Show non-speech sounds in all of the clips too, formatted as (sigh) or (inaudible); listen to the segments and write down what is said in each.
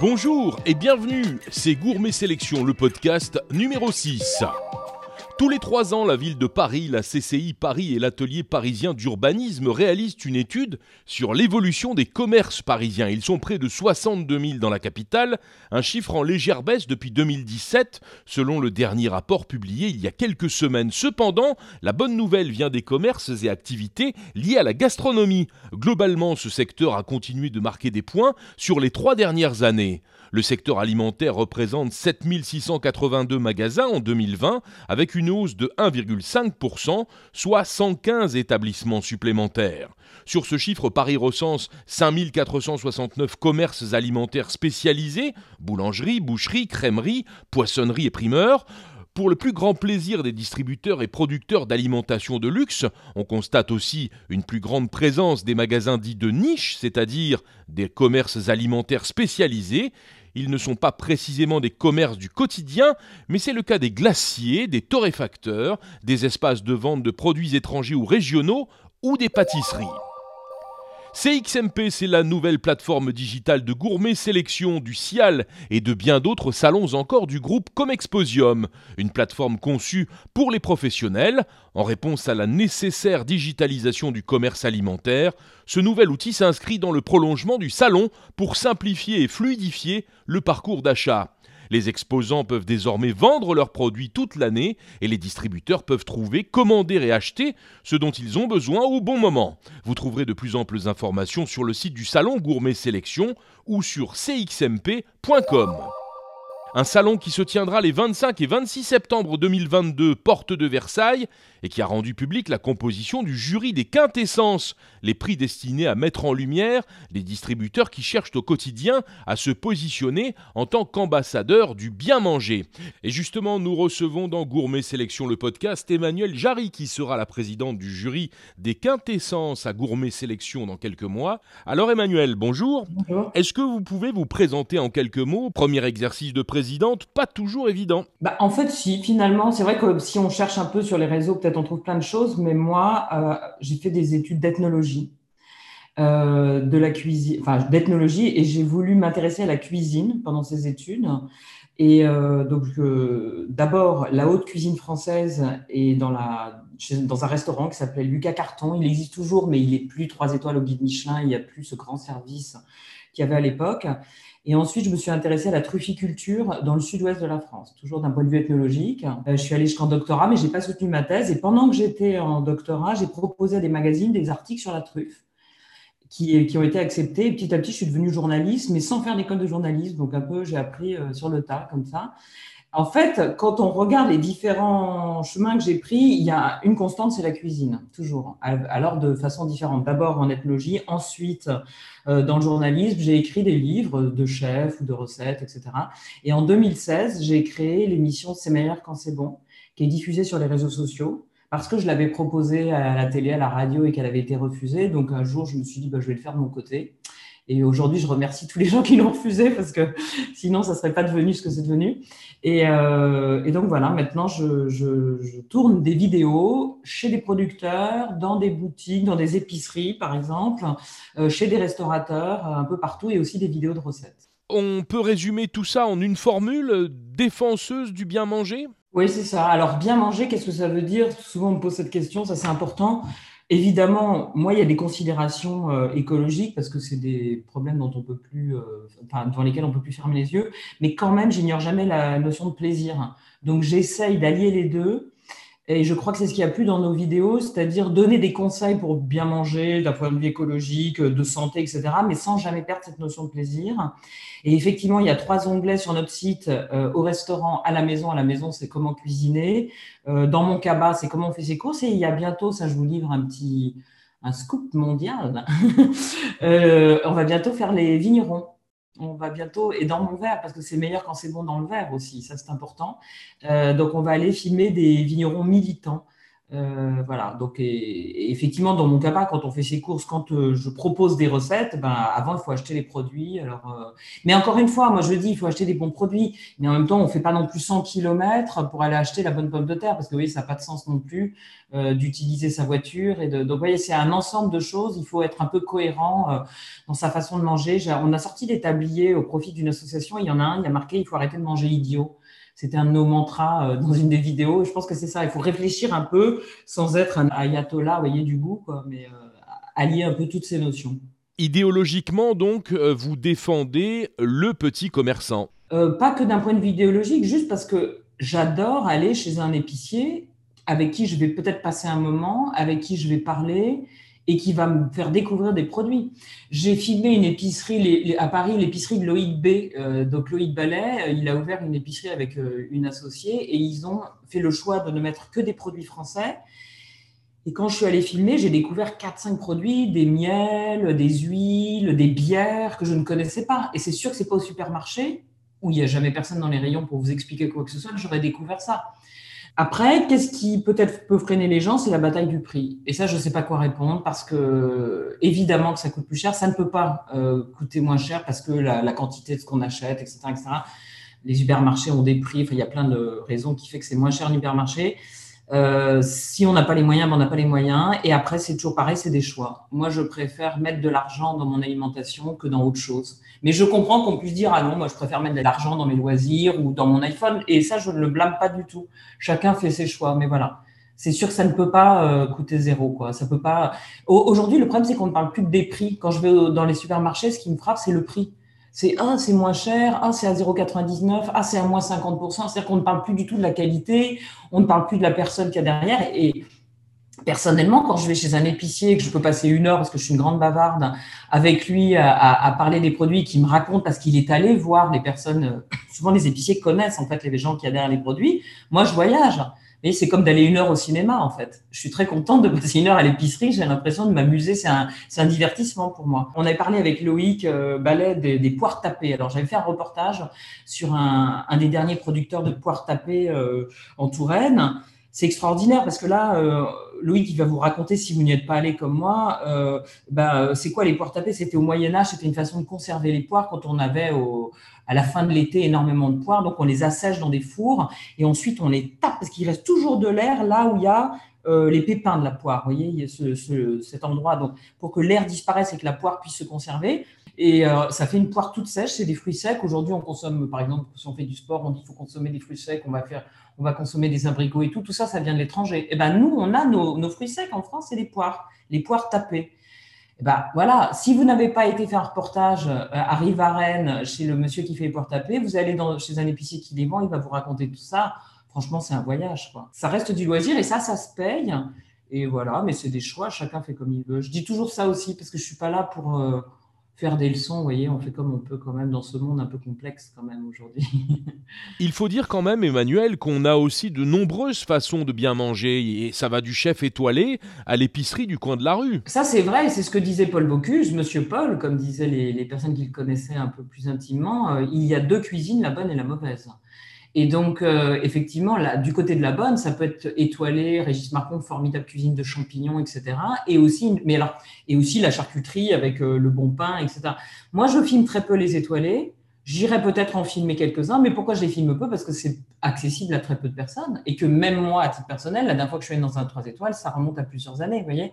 Bonjour et bienvenue, c'est Gourmet Sélection, le podcast numéro 6. Tous les trois ans, la ville de Paris, la CCI Paris et l'atelier parisien d'urbanisme réalisent une étude sur l'évolution des commerces parisiens. Ils sont près de 62 000 dans la capitale, un chiffre en légère baisse depuis 2017, selon le dernier rapport publié il y a quelques semaines. Cependant, la bonne nouvelle vient des commerces et activités liés à la gastronomie. Globalement, ce secteur a continué de marquer des points sur les trois dernières années. Le secteur alimentaire représente 7682 magasins en 2020, avec une de 1,5%, soit 115 établissements supplémentaires. Sur ce chiffre, Paris recense 5469 commerces alimentaires spécialisés, boulangeries, boucheries, crèmeries, poissonneries et primeurs. Pour le plus grand plaisir des distributeurs et producteurs d'alimentation de luxe, on constate aussi une plus grande présence des magasins dits de niche, c'est-à-dire des commerces alimentaires spécialisés, ils ne sont pas précisément des commerces du quotidien, mais c'est le cas des glaciers, des torréfacteurs, des espaces de vente de produits étrangers ou régionaux ou des pâtisseries. CXMP, c'est la nouvelle plateforme digitale de gourmet sélection du Cial et de bien d'autres salons encore du groupe Comexposium, une plateforme conçue pour les professionnels en réponse à la nécessaire digitalisation du commerce alimentaire. Ce nouvel outil s'inscrit dans le prolongement du salon pour simplifier et fluidifier le parcours d'achat. Les exposants peuvent désormais vendre leurs produits toute l'année et les distributeurs peuvent trouver, commander et acheter ce dont ils ont besoin au bon moment. Vous trouverez de plus amples informations sur le site du salon Gourmet Sélection ou sur cxmp.com. Un salon qui se tiendra les 25 et 26 septembre 2022, porte de Versailles, et qui a rendu public la composition du jury des quintessences, les prix destinés à mettre en lumière les distributeurs qui cherchent au quotidien à se positionner en tant qu'ambassadeurs du bien manger. Et justement, nous recevons dans Gourmet Sélection le podcast Emmanuel Jarry, qui sera la présidente du jury des quintessences à Gourmet Sélection dans quelques mois. Alors Emmanuel, bonjour. Bonjour. Est-ce que vous pouvez vous présenter en quelques mots? Premier exercice de pas toujours évident. Bah, en fait, si, finalement, c'est vrai que si on cherche un peu sur les réseaux, peut-être on trouve plein de choses, mais moi, euh, j'ai fait des études d'ethnologie. Euh, de la cuisine, enfin d'ethnologie, et j'ai voulu m'intéresser à la cuisine pendant ces études. Et euh, donc, d'abord, la haute cuisine française est dans, la, dans un restaurant qui s'appelait Lucas Carton. Il existe toujours, mais il n'est plus trois étoiles au guide Michelin. Il n'y a plus ce grand service qu'il y avait à l'époque. Et ensuite, je me suis intéressée à la trufficulture dans le sud-ouest de la France, toujours d'un point de vue ethnologique. Euh, je suis allée jusqu'en doctorat, mais je n'ai pas soutenu ma thèse. Et pendant que j'étais en doctorat, j'ai proposé à des magazines des articles sur la truffe qui, ont été acceptés. Et petit à petit, je suis devenue journaliste, mais sans faire d'école de journalisme. Donc, un peu, j'ai appris euh, sur le tas, comme ça. En fait, quand on regarde les différents chemins que j'ai pris, il y a une constante, c'est la cuisine, toujours. Alors de façon différente. D'abord en ethnologie, ensuite euh, dans le journalisme, j'ai écrit des livres de chefs ou de recettes, etc. Et en 2016, j'ai créé l'émission C'est meilleur quand c'est bon, qui est diffusée sur les réseaux sociaux parce que je l'avais proposée à la télé, à la radio et qu'elle avait été refusée. Donc un jour, je me suis dit, bah, je vais le faire de mon côté. Et aujourd'hui, je remercie tous les (laughs) gens qui l'ont refusé parce que sinon, ça ne serait pas devenu ce que c'est devenu. Et, euh, donc voilà, maintenant, je, tourne des vidéos chez des producteurs, dans des boutiques, dans des épiceries, par exemple, euh, chez des restaurateurs, un peu partout, et aussi des vidéos de recettes. On peut résumer tout ça en une formule défenseuse du bien manger? Oui, c'est ça. Alors, bien manger, qu'est-ce que ça veut dire? Souvent, on me pose cette question, ça c'est important. Évidemment, moi, il y a des considérations euh, écologiques parce que c'est des problèmes dont on peut plus, euh, devant lesquels on peut plus fermer les yeux. Mais quand même, j'ignore jamais la notion de plaisir. Donc, j'essaye d'allier les deux. Et je crois que c'est ce qu'il y a plus dans nos vidéos, c'est-à-dire donner des conseils pour bien manger d'un point de vue écologique, de santé, etc., mais sans jamais perdre cette notion de plaisir. Et effectivement, il y a trois onglets sur notre site euh, au restaurant, à la maison. À la maison, c'est comment cuisiner. Euh, dans mon cabas, c'est comment on fait ses courses. Et il y a bientôt, ça, je vous livre un petit un scoop mondial. (laughs) euh, on va bientôt faire les vignerons on va bientôt, et dans mon verre, parce que c'est meilleur quand c'est bon dans le verre aussi, ça c'est important. Euh, donc on va aller filmer des vignerons militants Euh, voilà, donc effectivement, dans mon cas, quand on fait ses courses, quand euh, je propose des recettes, ben, avant, il faut acheter les produits. Alors, euh, Mais encore une fois, moi je dis, il faut acheter des bons produits, mais en même temps, on ne fait pas non plus 100 km pour aller acheter la bonne pomme de terre, parce que vous voyez, ça n'a pas de sens non plus d'utiliser sa voiture. Et de... Donc, vous voyez, c'est un ensemble de choses, il faut être un peu cohérent dans sa façon de manger. On a sorti des tabliers au profit d'une association, il y en a un, il a marqué, il faut arrêter de manger idiot. C'était un de nos mantras euh, dans une des vidéos. Je pense que c'est ça. Il faut réfléchir un peu sans être un ayatollah, voyez, du goût, quoi, mais euh, allier un peu toutes ces notions. Idéologiquement, donc, euh, vous défendez le petit commerçant Pas que d'un point de vue idéologique, juste parce que j'adore aller chez un épicier avec qui je vais peut-être passer un moment, avec qui je vais parler, et qui va me faire découvrir des produits. J'ai filmé une épicerie à Paris, l'épicerie de Loïc B. Euh, donc Loïc Ballet, il a ouvert une épicerie avec euh, une associée et ils ont fait le choix de ne mettre que des produits français. Et quand je suis allée filmer, j'ai découvert 4-5 produits, des miels, des huiles, des bières que je ne connaissais pas. Et c'est sûr que c'est pas au supermarché où il n'y a jamais personne dans les rayons pour vous expliquer quoi que ce soit, j'aurais découvert ça. Après, qu'est-ce qui peut-être peut freiner les gens C'est la bataille du prix. Et ça, je ne sais pas quoi répondre parce que, évidemment, que ça coûte plus cher. Ça ne peut pas euh, coûter moins cher parce que la, quantité de ce qu'on achète, etc., etc. Les hypermarchés ont des prix. Il y a plein de raisons qui fait que c'est moins cher en hypermarché. Euh, si on n'a pas les moyens, ben on n'a pas les moyens. Et après, c'est toujours pareil, c'est des choix. Moi, je préfère mettre de l'argent dans mon alimentation que dans autre chose. Mais je comprends qu'on puisse dire, ah non, moi, je préfère mettre de l'argent dans mes loisirs ou dans mon iPhone. Et ça, je ne le blâme pas du tout. Chacun fait ses choix. Mais voilà. C'est sûr que ça ne peut pas euh, coûter zéro, quoi. Ça peut pas. Aujourd'hui, le problème, c'est qu'on ne parle plus des prix. Quand je vais dans les supermarchés, ce qui me frappe, c'est le prix c'est un, c'est moins cher, un, c'est à 0,99, ah, c'est à moins 50%. C'est-à-dire qu'on ne parle plus du tout de la qualité, on ne parle plus de la personne qu'il y a derrière. Et personnellement, quand je vais chez un épicier et que je peux passer une heure, parce que je suis une grande bavarde, avec lui à, parler des produits qu'il me raconte parce qu'il est allé voir les personnes, euh, souvent les épiciers connaissent en fait les gens qui y a derrière les produits. Moi, je voyage c'est comme d'aller une heure au cinéma, en fait. Je suis très contente de passer une heure à l'épicerie. J'ai l'impression de m'amuser. C'est un, un, divertissement pour moi. On avait parlé avec Loïc euh, Ballet des, poires tapées. Alors, j'avais fait un reportage sur un, un des derniers producteurs de poires tapées euh, en Touraine. C'est extraordinaire parce que là, euh, Loïc, il va vous raconter, si vous n'y êtes pas allé comme moi, euh, bah, c'est quoi les poires tapées? C'était au Moyen-Âge, c'était une façon de conserver les poires quand on avait au, à la fin de l'été énormément de poires. Donc, on les assèche dans des fours et ensuite on les tape parce qu'il reste toujours de l'air là où il y a euh, les pépins de la poire. Vous voyez, il y a ce, cet endroit donc, pour que l'air disparaisse et que la poire puisse se conserver. Et euh, ça fait une poire toute sèche, c'est des fruits secs. Aujourd'hui, on consomme, par exemple, si on fait du sport, on dit qu'il faut consommer des fruits secs, on va faire, on va consommer des abricots et tout. Tout ça, ça vient de l'étranger. Et eh ben nous, on a nos, nos fruits secs en France, c'est les poires, les poires tapées. Ben, voilà, si vous n'avez pas été faire un reportage euh, à Rivarennes chez le monsieur qui fait les poires tapées, vous allez dans, chez un épicier qui les vend, il va vous raconter tout ça. Franchement, c'est un voyage. Quoi. Ça reste du loisir et ça, ça se paye. Et voilà, mais c'est des choix, chacun fait comme il veut. Je dis toujours ça aussi parce que je suis pas là pour, euh, faire des leçons, vous voyez, on fait comme on peut quand même dans ce monde un peu complexe quand même aujourd'hui. (laughs) Il faut dire quand même, Emmanuel, qu'on a aussi de nombreuses façons de bien manger, et ça va du chef étoilé à l'épicerie du coin de la rue. Ça c'est vrai, c'est ce que disait Paul Bocuse, Monsieur Paul, comme disaient les, les personnes qui le connaissaient un peu plus intimement, euh, il y a deux cuisines, la bonne et la mauvaise. Et donc, euh, effectivement, du côté de la bonne, ça peut être étoilé, Régis Marcon, formidable cuisine de champignons, etc. Et aussi, mais alors, et aussi la charcuterie avec euh, le bon pain, etc. Moi, je filme très peu les étoilés. J'irai peut-être en filmer quelques-uns, mais pourquoi je les filme peu? Parce que c'est accessible à très peu de personnes et que même moi, à titre personnel, la dernière fois que je suis allée dans un 3 étoiles, ça remonte à plusieurs années, vous voyez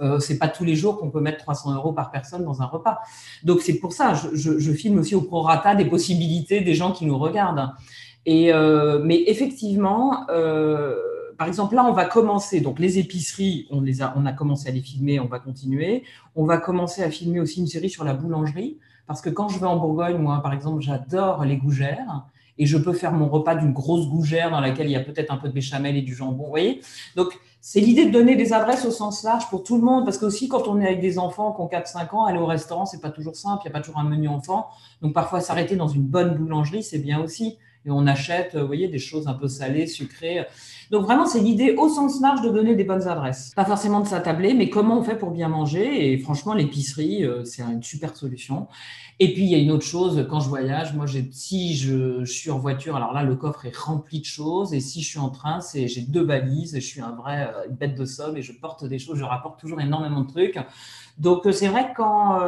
euh, c'est pas tous les jours qu'on peut mettre 300 euros par personne dans un repas. Donc c'est pour ça, je, je, je filme aussi au prorata des possibilités des gens qui nous regardent. Euh, mais effectivement, euh, par exemple, là, on va commencer. Donc, les épiceries, on, les a, on a commencé à les filmer, on va continuer. On va commencer à filmer aussi une série sur la boulangerie. Parce que quand je vais en Bourgogne, moi, par exemple, j'adore les gougères. Et je peux faire mon repas d'une grosse gougère dans laquelle il y a peut-être un peu de béchamel et du jambon. Vous voyez Donc, c'est l'idée de donner des adresses au sens large pour tout le monde, parce que aussi quand on est avec des enfants qui ont 4-5 ans, aller au restaurant, c'est pas toujours simple, il n'y a pas toujours un menu enfant. Donc parfois s'arrêter dans une bonne boulangerie, c'est bien aussi. Et on achète, vous voyez, des choses un peu salées, sucrées. Donc vraiment, c'est l'idée au sens large de donner des bonnes adresses. Pas forcément de s'attabler, mais comment on fait pour bien manger. Et franchement, l'épicerie, euh, c'est une super solution. Et puis, il y a une autre chose, quand je voyage, moi, si je, suis en voiture, alors là, le coffre est rempli de choses. Et si je suis en train, c'est j'ai deux valises, je suis un vrai euh, bête de somme et je porte des choses, je rapporte toujours énormément de trucs. Donc, euh, c'est vrai que quand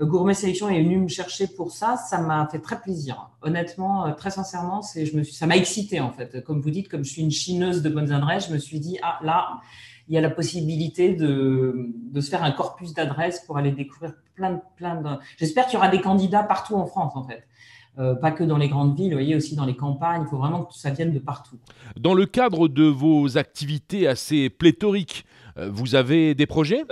Gourmet Sélection est venu me chercher pour ça, ça m'a fait très plaisir. Honnêtement, euh, très sincèrement, c'est, je me suis, ça m'a excité en fait. Comme vous dites, comme je suis une chineuse de bonnes adresses, je me suis dit, ah là, il y a la possibilité de, de se faire un corpus d'adresses pour aller découvrir plein de, plein de... J'espère qu'il y aura des candidats partout en France en fait. Euh, pas que dans les grandes villes, vous voyez, aussi dans les campagnes. Il faut vraiment que ça vienne de partout. Dans le cadre de vos activités assez pléthoriques, euh, vous avez des projets?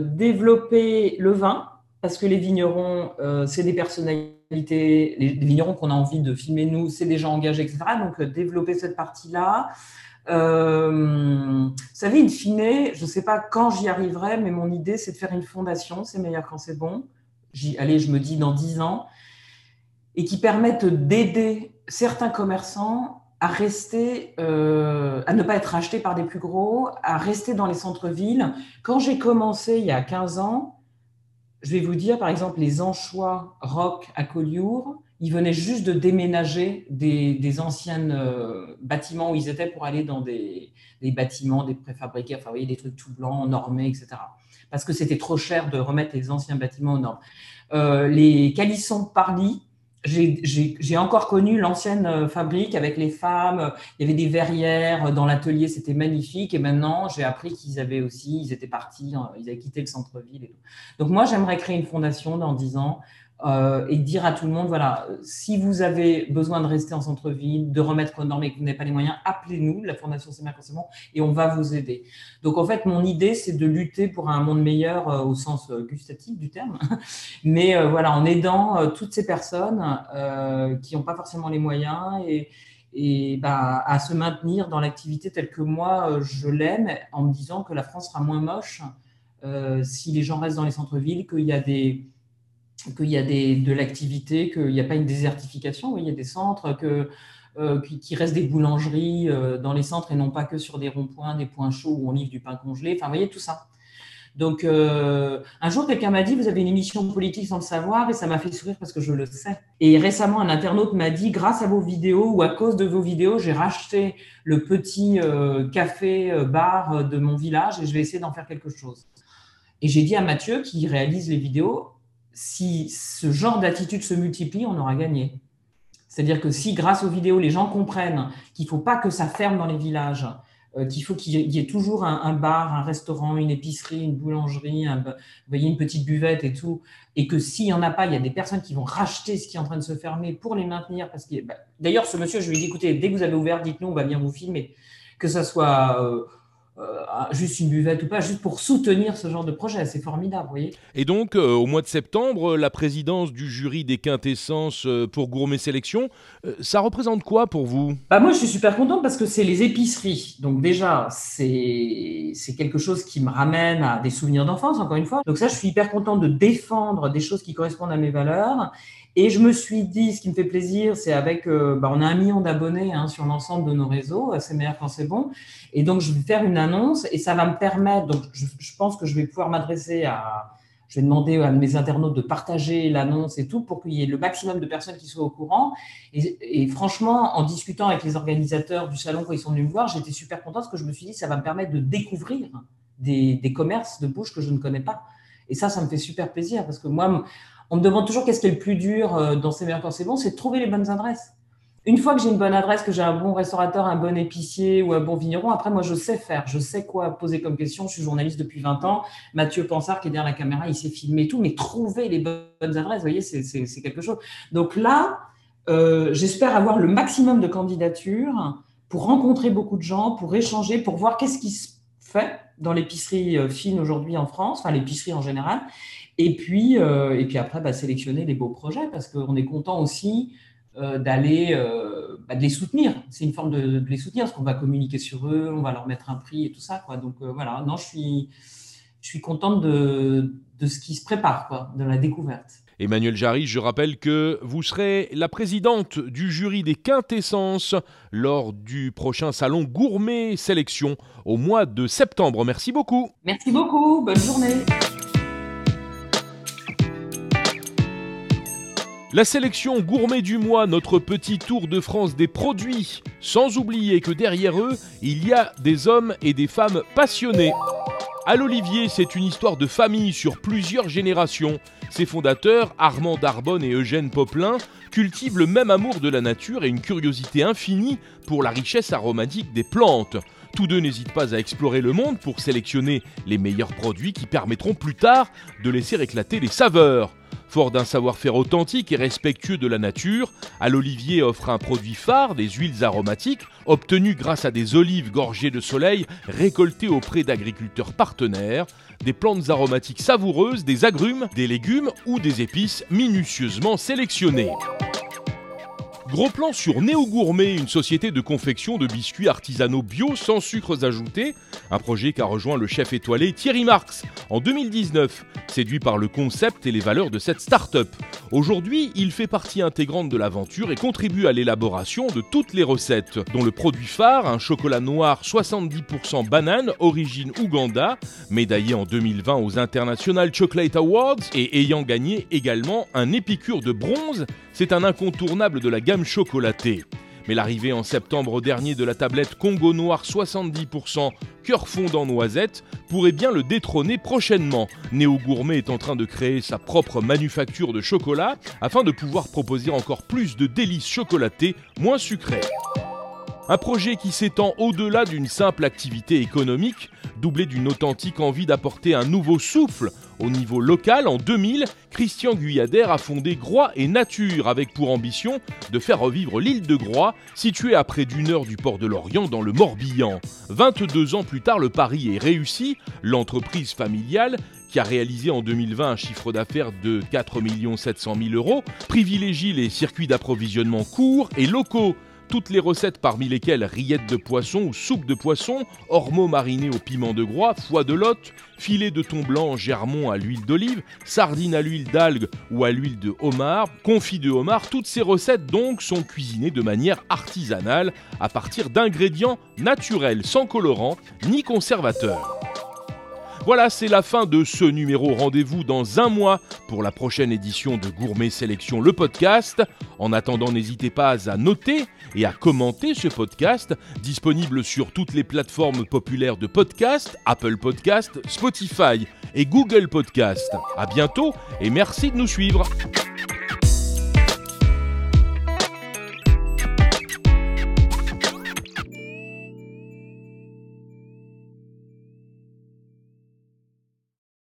Développer le vin, parce que les vignerons, euh, c'est des personnalités, les, vignerons qu'on a envie de filmer nous, c'est des gens engagés, etc. Donc, euh, développer cette partie-là. Euh, vous savez, in fine, je ne sais pas quand j'y arriverai, mais mon idée, c'est de faire une fondation, c'est meilleur quand c'est bon. allez, je me dis dans dix ans, et qui permette d'aider certains commerçants à rester, à ne pas être achetés par des plus gros, à rester dans les centres-villes. Quand j'ai commencé il y a 15 ans, je vais vous dire, par exemple, les anchois rock à Collioure, ils venaient juste de déménager des, anciens euh, bâtiments où ils étaient pour aller dans des, bâtiments, des préfabriqués, enfin, des trucs tout blancs, normés, etc. Parce que c'était trop cher de remettre les anciens bâtiments aux normes. Euh, les calissons Parly, j'ai encore connu l'ancienne euh, fabrique avec les femmes. Il y avait des verrières dans l'atelier, c'était magnifique. Et maintenant, j'ai appris qu'ils avaient aussi, ils étaient partis, hein, ils avaient quitté le centre-ville. Donc moi, j'aimerais créer une fondation dans 10 ans euh, et dire à tout le monde, voilà, si vous avez besoin de rester en centre-ville, de remettre aux normes et que vous n'avez pas les moyens, appelez-nous, la Fondation C'est et on va vous aider. Donc en fait, mon idée, c'est de lutter pour un monde meilleur euh, au sens euh, gustatif du terme, (laughs) mais voilà, en aidant toutes ces personnes qui n'ont pas forcément les moyens et, et bah, à se maintenir dans l'activité telle que moi je l'aime, en me disant que la France sera moins moche si les gens restent dans les centres-villes, qu'il y a des qu'il y a des, de l'activité, qu'il n'y a pas une désertification, il y a des centres, que, euh, qui restent des boulangeries euh, dans les centres et non pas que sur des ronds-points, des points chauds où on livre du pain congelé. Enfin, vous voyez tout ça. Donc, euh, un jour, quelqu'un m'a dit, vous avez une émission politique sans le savoir, et ça m'a fait sourire parce que je le sais. Et récemment, un internaute m'a dit, grâce à vos vidéos ou à cause de vos vidéos, j'ai racheté le petit café-bar de mon village et je vais essayer d'en faire quelque chose. Et j'ai dit à Mathieu, qui réalise les vidéos, si ce genre d'attitude se multiplie, on aura gagné. C'est-à-dire que si, grâce aux vidéos, les gens comprennent qu'il ne faut pas que ça ferme dans les villages, euh, qu'il faut qu'il y ait toujours un, bar, un restaurant, une épicerie, une boulangerie, voyez, une petite buvette et tout, et que s'il n'y en a pas, il y a des personnes qui vont racheter ce qui est en train de se fermer pour les maintenir. Parce que, bah, D'ailleurs, ce monsieur, je lui ai dit, écoutez, dès que vous avez ouvert, dites-nous, on va bien vous filmer. Que ce soit... Euh, juste une buvette ou pas, juste pour soutenir ce genre de projet. C'est formidable, vous voyez. Et donc, euh, au mois de septembre, la présidence du jury des quintessences euh, pour Gourmet Sélection, ça représente quoi pour vous? Bah Moi, je suis super contente parce que c'est les épiceries. Donc déjà, c'est quelque chose qui me ramène à des souvenirs d'enfance, encore une fois. Donc ça, je suis hyper contente de défendre des choses qui correspondent à mes valeurs. Et je me suis dit, ce qui me fait plaisir, c'est avec, euh, bah, on a un million d'abonnés hein, sur l'ensemble de nos réseaux, c'est meilleur quand c'est bon. Et donc, je vais faire une annonce et ça va me permettre, donc je, pense que je vais pouvoir m'adresser à, je vais demander à mes internautes de partager l'annonce et tout pour qu'il y ait le maximum de personnes qui soient au courant. Et, franchement, en discutant avec les organisateurs du salon quand ils sont venus me voir, j'étais super contente parce que je me suis dit, ça va me permettre de découvrir des, des commerces de bouche que je ne connais pas. Et ça, ça me fait super plaisir parce que moi, on me demande toujours qu'est-ce qui est le plus dur euh, dans ces meilleurs quand c'est bon, c'est de trouver les bonnes adresses. Une fois que j'ai une bonne adresse, que j'ai un bon restaurateur, un bon épicier ou un bon vigneron, après, moi, je sais faire, je sais quoi poser comme question. Je suis journaliste depuis 20 ans. Mathieu Pansard, qui est derrière la caméra, il sait filmer tout, mais trouver les bonnes adresses, vous voyez, c'est quelque chose. Donc là, euh, j'espère avoir le maximum de candidatures pour rencontrer beaucoup de gens, pour échanger, pour voir qu'est-ce qui se fait dans l'épicerie euh, fine aujourd'hui en France, enfin l'épicerie en général, et puis, euh, et puis après, bah, sélectionner les beaux projets parce qu'on est content aussi euh, d'aller euh, bah, de les soutenir. C'est une forme de, de les soutenir parce qu'on va communiquer sur eux, on va leur mettre un prix et tout ça. Quoi. Donc voilà, non, je suis, je suis contente de, de ce qui se prépare, quoi, de la découverte. Emmanuel Jarry, je rappelle que vous serez la présidente du jury des quintessences lors du prochain salon Gourmet Sélection au mois de septembre. Merci beaucoup. Merci beaucoup. Bonne journée. La sélection gourmet du mois, notre petit tour de France des produits, sans oublier que derrière eux, il y a des hommes et des femmes passionnés. À l'Olivier, c'est une histoire de famille sur plusieurs générations. Ses fondateurs, Armand Darbonne et Eugène Poplin, cultivent le même amour de la nature et une curiosité infinie pour la richesse aromatique des plantes. Tous deux n'hésitent pas à explorer le monde pour sélectionner les meilleurs produits qui permettront plus tard de laisser éclater les saveurs. Fort d'un savoir-faire authentique et respectueux de la nature, à l'Olivier offre un produit phare, des huiles aromatiques, obtenues grâce à des olives gorgées de soleil récoltées auprès d'agriculteurs partenaires, des plantes aromatiques savoureuses, des agrumes, des légumes ou des épices minutieusement sélectionnés. Gros plan sur Néo Gourmet, une société de confection de biscuits artisanaux bio sans sucres ajoutés, un projet qu'a rejoint le chef étoilé Thierry Marx en 2019, séduit par le concept et les valeurs de cette start-up. Aujourd'hui, il fait partie intégrante de l'aventure et contribue à l'élaboration de toutes les recettes, dont le produit phare, un chocolat noir 70% banane, origine Ouganda, médaillé en 2020 aux International Chocolate Awards et ayant gagné également un épicure de bronze, c'est un incontournable de la gamme chocolatée. Mais l'arrivée en septembre dernier de la tablette Congo Noir 70% cœur fondant noisette pourrait bien le détrôner prochainement. Néo Gourmet est en train de créer sa propre manufacture de chocolat afin de pouvoir proposer encore plus de délices chocolatées moins sucrées. Un projet qui s'étend au-delà d'une simple activité économique, doublé d'une authentique envie d'apporter un nouveau souffle au niveau local. En 2000, Christian Guyadère a fondé Groix et Nature avec pour ambition de faire revivre l'île de Groix, située à près d'une heure du port de Lorient dans le Morbihan. 22 ans plus tard, le pari est réussi. L'entreprise familiale qui a réalisé en 2020 un chiffre d'affaires de 4 700 000 euros, privilégie les circuits d'approvisionnement courts et locaux toutes les recettes parmi lesquelles rillettes de poisson ou soupe de poisson, ormeaux marinés au piment de groix, foie de lotte, filet de thon blanc germont à l'huile d'olive, sardines à l'huile d'algue ou à l'huile de homard, confit de homard, toutes ces recettes donc sont cuisinées de manière artisanale à partir d'ingrédients naturels sans colorant ni conservateurs. Voilà, c'est la fin de ce numéro. Rendez-vous dans un mois pour la prochaine édition de Gourmet Sélection, le podcast. En attendant, n'hésitez pas à noter et à commenter ce podcast, disponible sur toutes les plateformes populaires de podcast, Apple Podcast, Spotify et Google Podcast. À bientôt et merci de nous suivre.